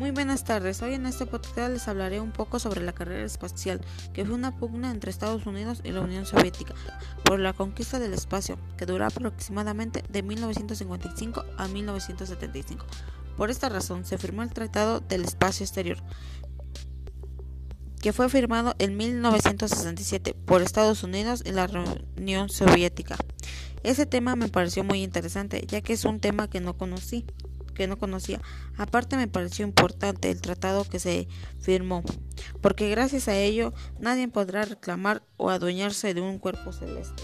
Muy buenas tardes. Hoy en este podcast les hablaré un poco sobre la carrera espacial, que fue una pugna entre Estados Unidos y la Unión Soviética por la conquista del espacio, que duró aproximadamente de 1955 a 1975. Por esta razón se firmó el Tratado del Espacio Exterior, que fue firmado en 1967 por Estados Unidos y la Unión Soviética. Ese tema me pareció muy interesante, ya que es un tema que no conocí que no conocía. Aparte me pareció importante el tratado que se firmó, porque gracias a ello nadie podrá reclamar o adueñarse de un cuerpo celeste.